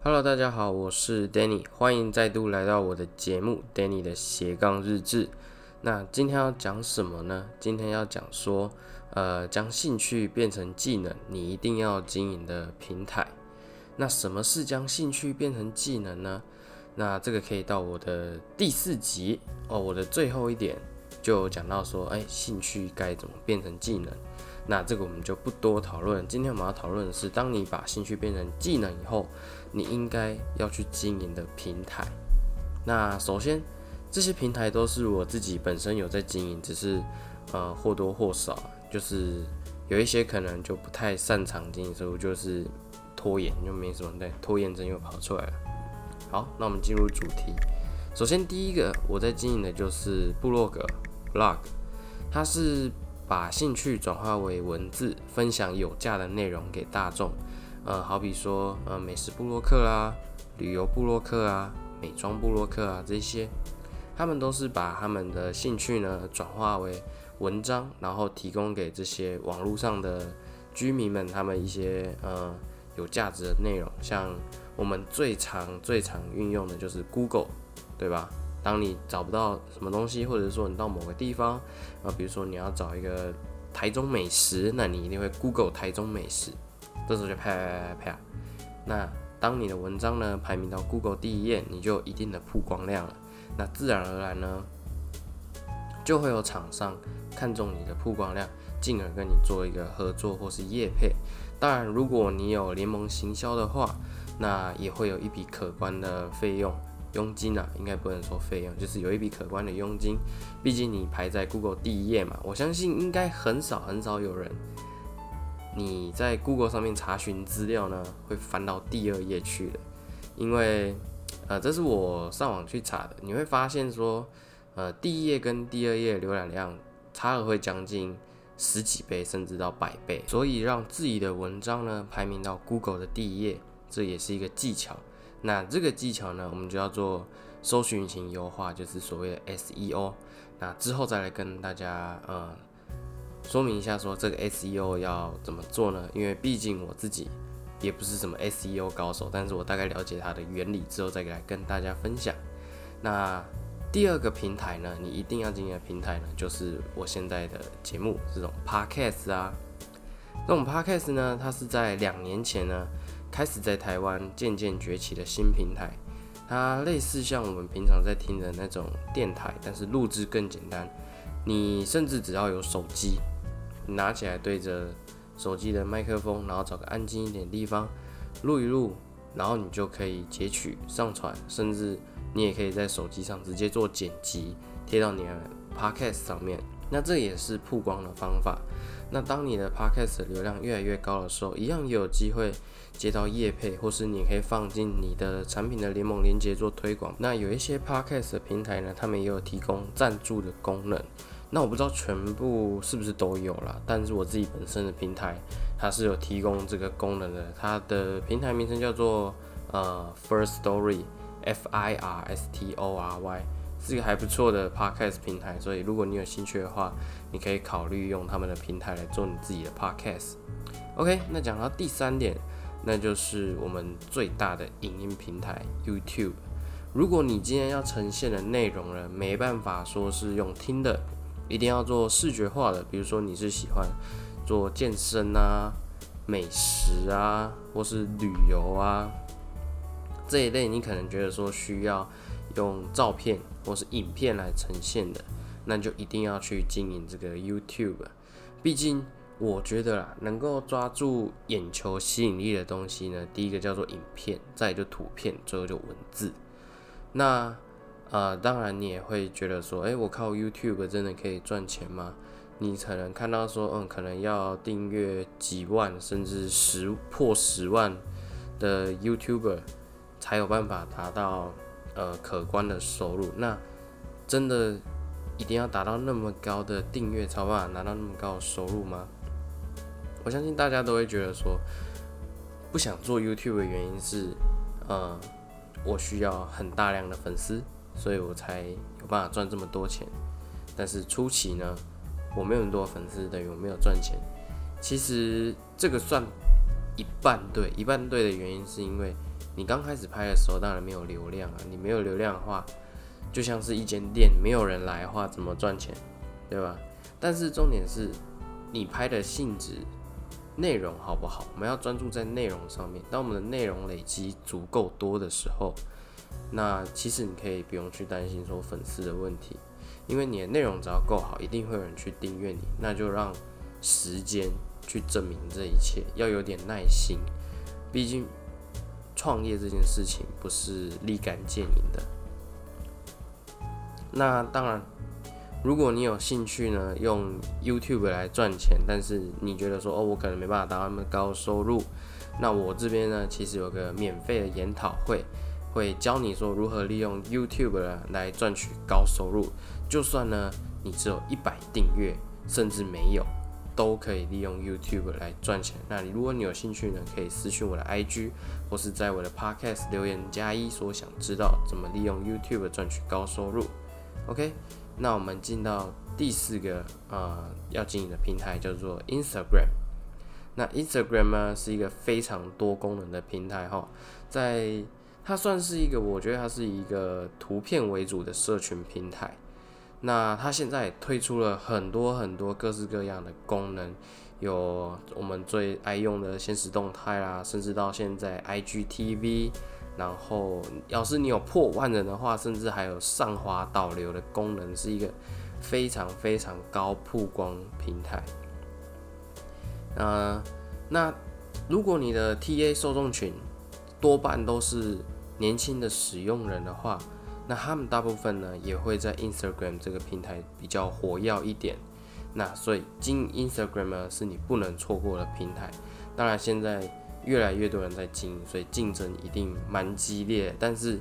Hello，大家好，我是 Danny，欢迎再度来到我的节目 Danny 的斜杠日志。那今天要讲什么呢？今天要讲说，呃，将兴趣变成技能，你一定要经营的平台。那什么是将兴趣变成技能呢？那这个可以到我的第四集哦，我的最后一点就讲到说，哎，兴趣该怎么变成技能？那这个我们就不多讨论。今天我们要讨论的是，当你把兴趣变成技能以后，你应该要去经营的平台。那首先，这些平台都是我自己本身有在经营，只是呃或多或少，就是有一些可能就不太擅长经营，所以我就是拖延，就没什么对拖延症又跑出来了。好，那我们进入主题。首先第一个我在经营的就是部落格 （blog），它是。把兴趣转化为文字，分享有价的内容给大众。呃，好比说，呃，美食部落客啦，旅游部落客啊，美妆部落客啊，这些，他们都是把他们的兴趣呢转化为文章，然后提供给这些网络上的居民们，他们一些呃有价值的内容。像我们最常最常运用的就是 Google，对吧？当你找不到什么东西，或者说你到某个地方，啊，比如说你要找一个台中美食，那你一定会 Google 台中美食，这时候就啪啪啪啪啪。那当你的文章呢排名到 Google 第一页，你就有一定的曝光量了。那自然而然呢，就会有厂商看中你的曝光量，进而跟你做一个合作或是业配。当然，如果你有联盟行销的话，那也会有一笔可观的费用。佣金啊，应该不能说费用，就是有一笔可观的佣金。毕竟你排在 Google 第一页嘛，我相信应该很少很少有人，你在 Google 上面查询资料呢，会翻到第二页去的。因为，呃，这是我上网去查的，你会发现说，呃，第一页跟第二页浏览量差了会将近十几倍，甚至到百倍。所以让自己的文章呢排名到 Google 的第一页，这也是一个技巧。那这个技巧呢，我们就要做搜寻引擎优化，就是所谓的 SEO。那之后再来跟大家呃说明一下，说这个 SEO 要怎么做呢？因为毕竟我自己也不是什么 SEO 高手，但是我大概了解它的原理之后，再来跟大家分享。那第二个平台呢，你一定要经营的平台呢，就是我现在的节目这种 Podcast 啊。那种 Podcast 呢，它是在两年前呢。开始在台湾渐渐崛起的新平台，它类似像我们平常在听的那种电台，但是录制更简单。你甚至只要有手机，拿起来对着手机的麦克风，然后找个安静一点地方录一录，然后你就可以截取上传，甚至你也可以在手机上直接做剪辑，贴到你的 Podcast 上面。那这也是曝光的方法。那当你的 Podcast 流量越来越高的时候，一样也有机会接到业配，或是你可以放进你的产品的联盟连接做推广。那有一些 Podcast 平台呢，他们也有提供赞助的功能。那我不知道全部是不是都有啦，但是我自己本身的平台它是有提供这个功能的。它的平台名称叫做呃 First Story，F I R S T O R Y。是一个还不错的 podcast 平台，所以如果你有兴趣的话，你可以考虑用他们的平台来做你自己的 podcast。OK，那讲到第三点，那就是我们最大的影音平台 YouTube。如果你今天要呈现的内容呢，没办法说是用听的，一定要做视觉化的，比如说你是喜欢做健身啊、美食啊，或是旅游啊这一类，你可能觉得说需要。用照片或是影片来呈现的，那就一定要去经营这个 YouTube。毕竟我觉得啦，能够抓住眼球吸引力的东西呢，第一个叫做影片，再就图片，最后就文字。那呃，当然你也会觉得说，诶，我靠 YouTube 真的可以赚钱吗？你可能看到说，嗯，可能要订阅几万甚至十破十万的 YouTuber 才有办法达到。呃，可观的收入，那真的一定要达到那么高的订阅才办法拿到那么高的收入吗？我相信大家都会觉得说，不想做 YouTube 的原因是，呃，我需要很大量的粉丝，所以我才有办法赚这么多钱。但是初期呢，我没有很多粉丝，等于我没有赚钱。其实这个算一半对，一半对的原因是因为。你刚开始拍的时候，当然没有流量啊。你没有流量的话，就像是一间店，没有人来的话，怎么赚钱，对吧？但是重点是，你拍的性质、内容好不好？我们要专注在内容上面。当我们的内容累积足够多的时候，那其实你可以不用去担心说粉丝的问题，因为你的内容只要够好，一定会有人去订阅你。那就让时间去证明这一切，要有点耐心。毕竟创业这件事情不是立竿见影的。那当然，如果你有兴趣呢，用 YouTube 来赚钱，但是你觉得说哦，我可能没办法达到那么高收入，那我这边呢，其实有个免费的研讨会。会教你说如何利用 YouTube 来赚取高收入，就算呢你只有一百订阅，甚至没有，都可以利用 YouTube 来赚钱。那你如果你有兴趣呢，可以私信我的 IG，或是在我的 Podcast 留言加一，说想知道怎么利用 YouTube 赚取高收入。OK，那我们进到第四个呃要经营的平台叫做 Instagram。那 Instagram 呢是一个非常多功能的平台哈，在它算是一个，我觉得它是一个图片为主的社群平台。那它现在推出了很多很多各式各样的功能，有我们最爱用的现实动态啦，甚至到现在 IGTV。然后，要是你有破万人的话，甚至还有上滑导流的功能，是一个非常非常高曝光平台。呃，那如果你的 TA 受众群多半都是年轻的使用人的话，那他们大部分呢也会在 Instagram 这个平台比较活跃一点。那所以经营 Instagram 呢是你不能错过的平台。当然现在越来越多人在经营，所以竞争一定蛮激烈。但是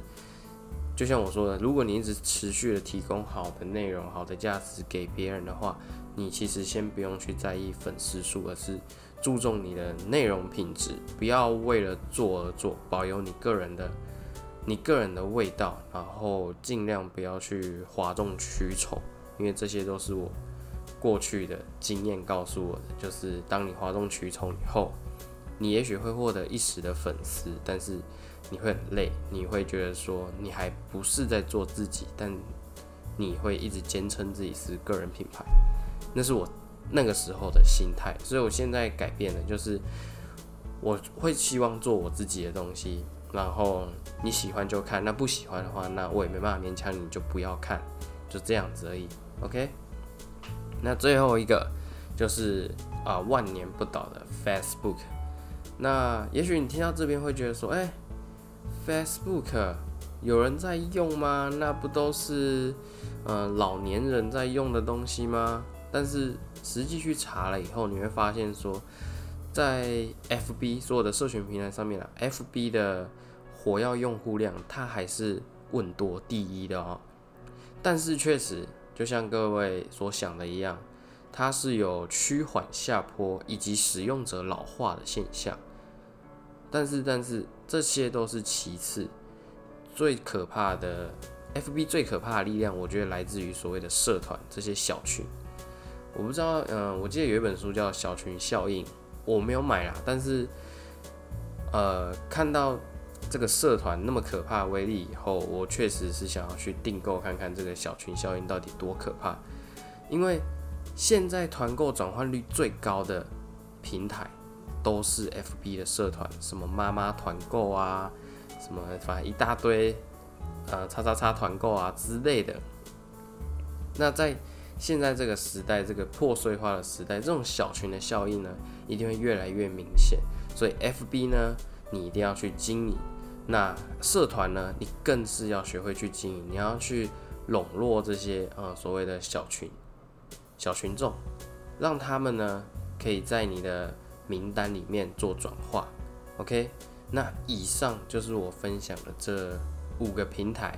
就像我说的，如果你一直持续的提供好的内容、好的价值给别人的话，你其实先不用去在意粉丝数，而是注重你的内容品质，不要为了做而做，保有你个人的。你个人的味道，然后尽量不要去哗众取宠，因为这些都是我过去的经验告诉我的。就是当你哗众取宠以后，你也许会获得一时的粉丝，但是你会很累，你会觉得说你还不是在做自己，但你会一直坚称自己是个人品牌。那是我那个时候的心态，所以我现在改变了，就是我会希望做我自己的东西。然后你喜欢就看，那不喜欢的话，那我也没办法勉强你，就不要看，就这样子而已。OK，那最后一个就是啊万年不倒的 Facebook。那也许你听到这边会觉得说，哎，Facebook 有人在用吗？那不都是呃老年人在用的东西吗？但是实际去查了以后，你会发现说。在 FB 所有的社群平台上面啊，FB 的火药用户量它还是稳多第一的哦。但是确实，就像各位所想的一样，它是有趋缓下坡以及使用者老化的现象。但是，但是这些都是其次，最可怕的 FB 最可怕的力量，我觉得来自于所谓的社团这些小群。我不知道，嗯，我记得有一本书叫《小群效应》。我没有买啦，但是，呃，看到这个社团那么可怕威力以后，我确实是想要去订购看看这个小群效应到底多可怕。因为现在团购转换率最高的平台都是 FB 的社团，什么妈妈团购啊，什么反正一大堆，呃，叉叉叉团购啊之类的。那在现在这个时代，这个破碎化的时代，这种小群的效应呢，一定会越来越明显。所以，FB 呢，你一定要去经营；那社团呢，你更是要学会去经营。你要去笼络这些呃所谓的小群、小群众，让他们呢可以在你的名单里面做转化。OK，那以上就是我分享的这五个平台。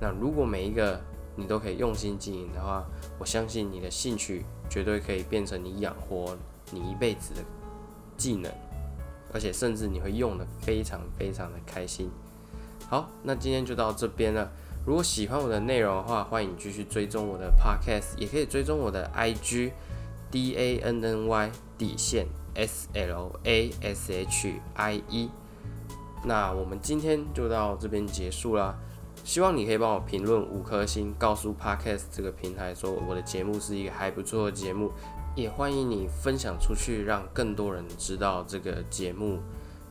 那如果每一个你都可以用心经营的话，我相信你的兴趣绝对可以变成你养活你一辈子的技能，而且甚至你会用的非常非常的开心。好，那今天就到这边了。如果喜欢我的内容的话，欢迎继续追踪我的 podcast，也可以追踪我的 IG D A N N Y 底线 S L A S H I E。那我们今天就到这边结束啦。希望你可以帮我评论五颗星，告诉 Podcast 这个平台说我的节目是一个还不错的节目，也欢迎你分享出去，让更多人知道这个节目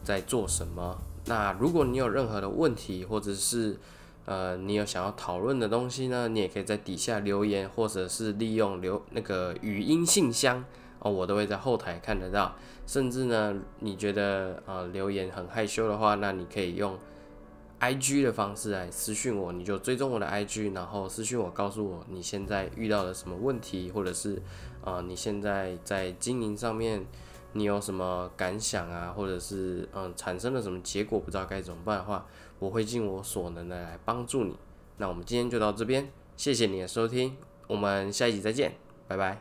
在做什么。那如果你有任何的问题，或者是呃你有想要讨论的东西呢，你也可以在底下留言，或者是利用留那个语音信箱哦，我都会在后台看得到。甚至呢，你觉得呃留言很害羞的话，那你可以用。I G 的方式来私讯我，你就追踪我的 I G，然后私讯我，告诉我你现在遇到了什么问题，或者是啊你现在在经营上面你有什么感想啊，或者是嗯产生了什么结果不知道该怎么办的话，我会尽我所能的来帮助你。那我们今天就到这边，谢谢你的收听，我们下一集再见，拜拜。